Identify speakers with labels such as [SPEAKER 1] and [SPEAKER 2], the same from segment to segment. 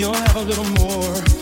[SPEAKER 1] you'll have a little more.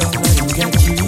[SPEAKER 2] 要和你在一起。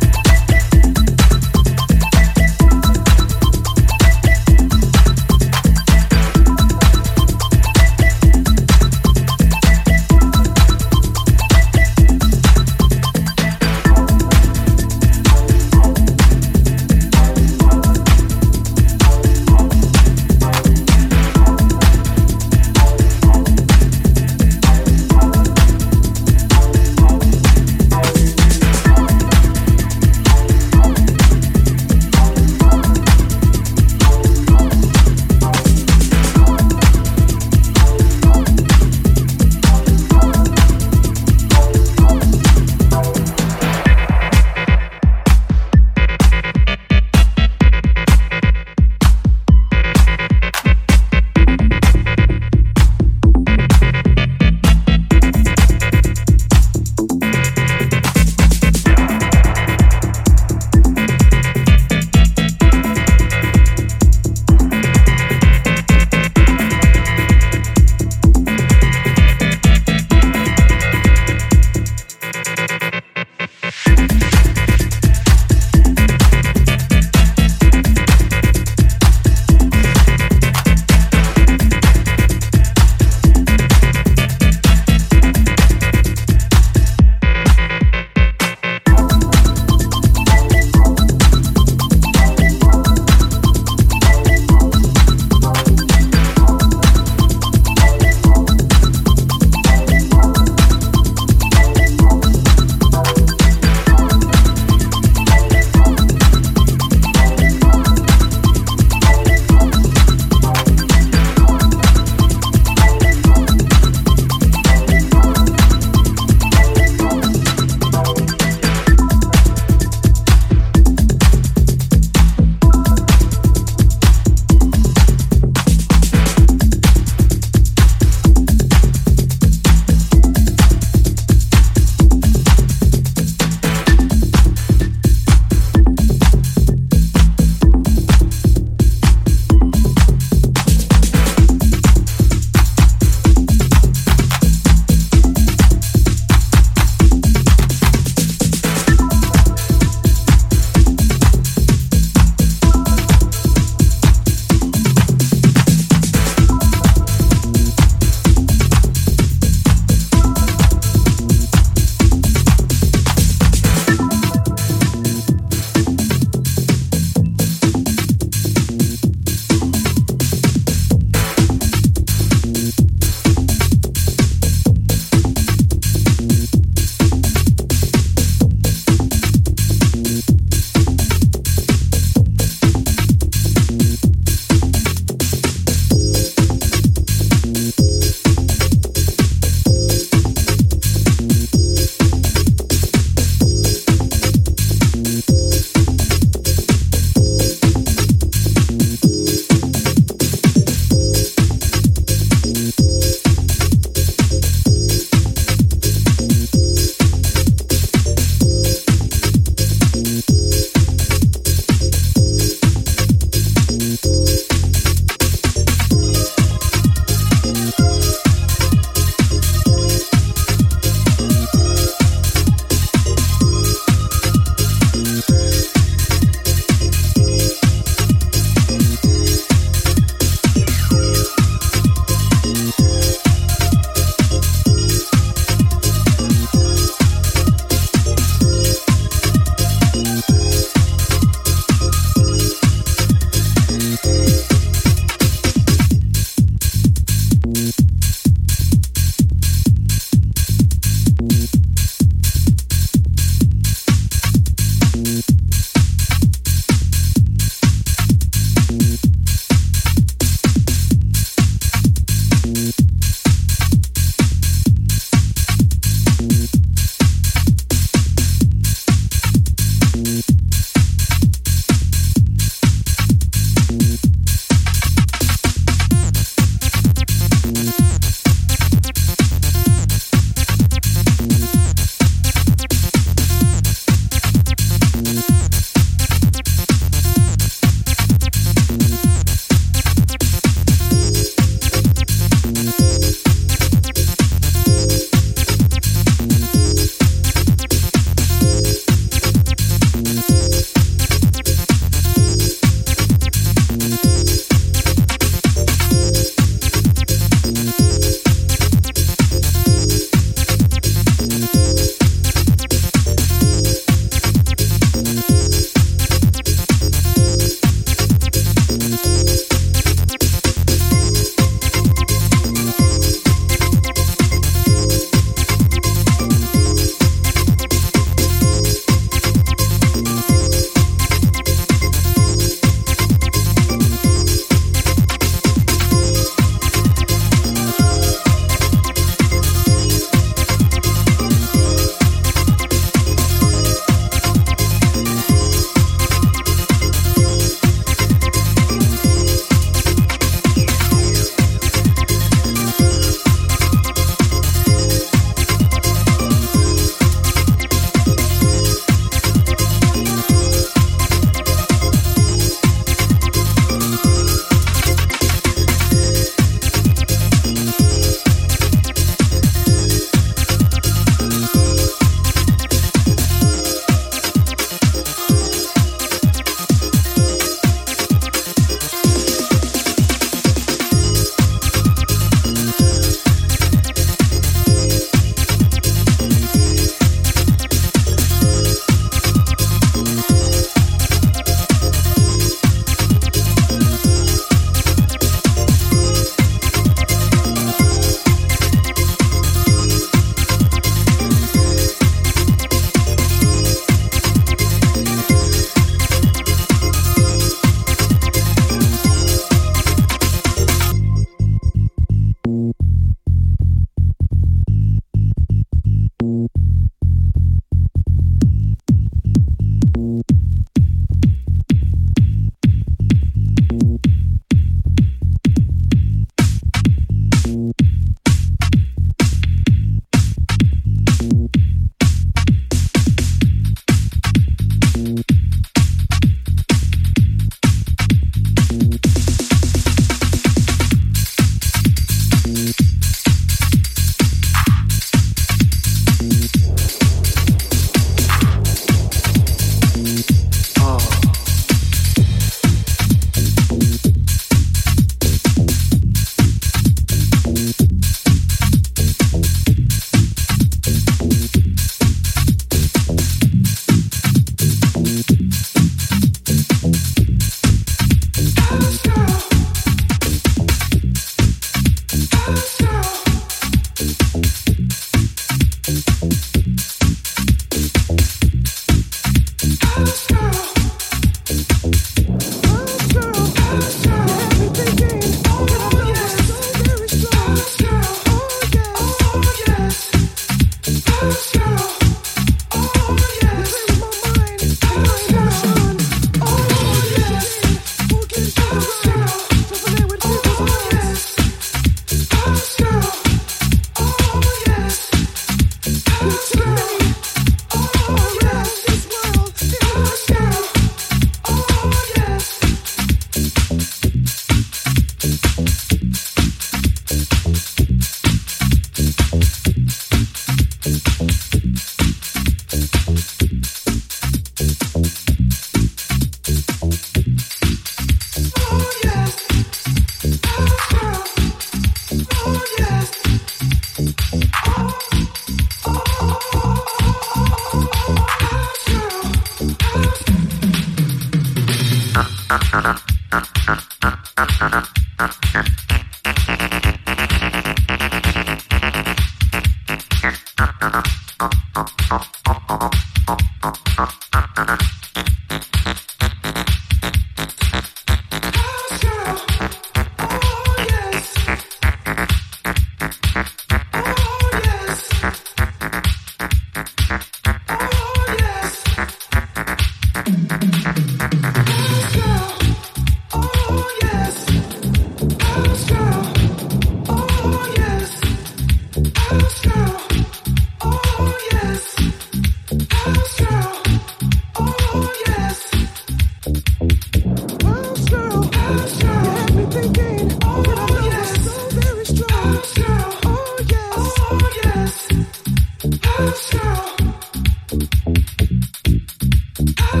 [SPEAKER 3] You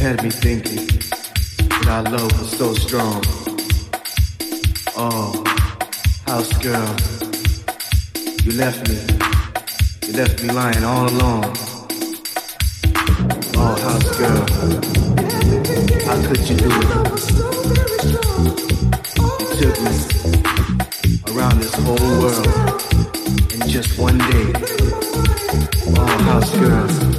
[SPEAKER 3] had me thinking that our love was so strong. Oh, house girl, you left me. You left me lying all alone. Oh, house girl, how could you do it? Took me around this whole world in just one day house girls.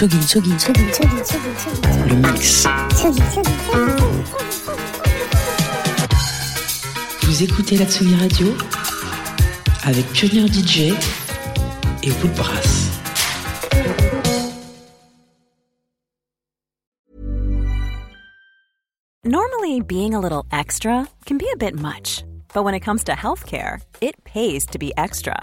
[SPEAKER 4] Tsugi, Tsugi, le mix. Vous écoutez la Tsugi Radio avec Pioneer DJ et Woodbrass.
[SPEAKER 5] Normally, being a little extra can be a bit much, but when it comes to healthcare, it pays to be extra.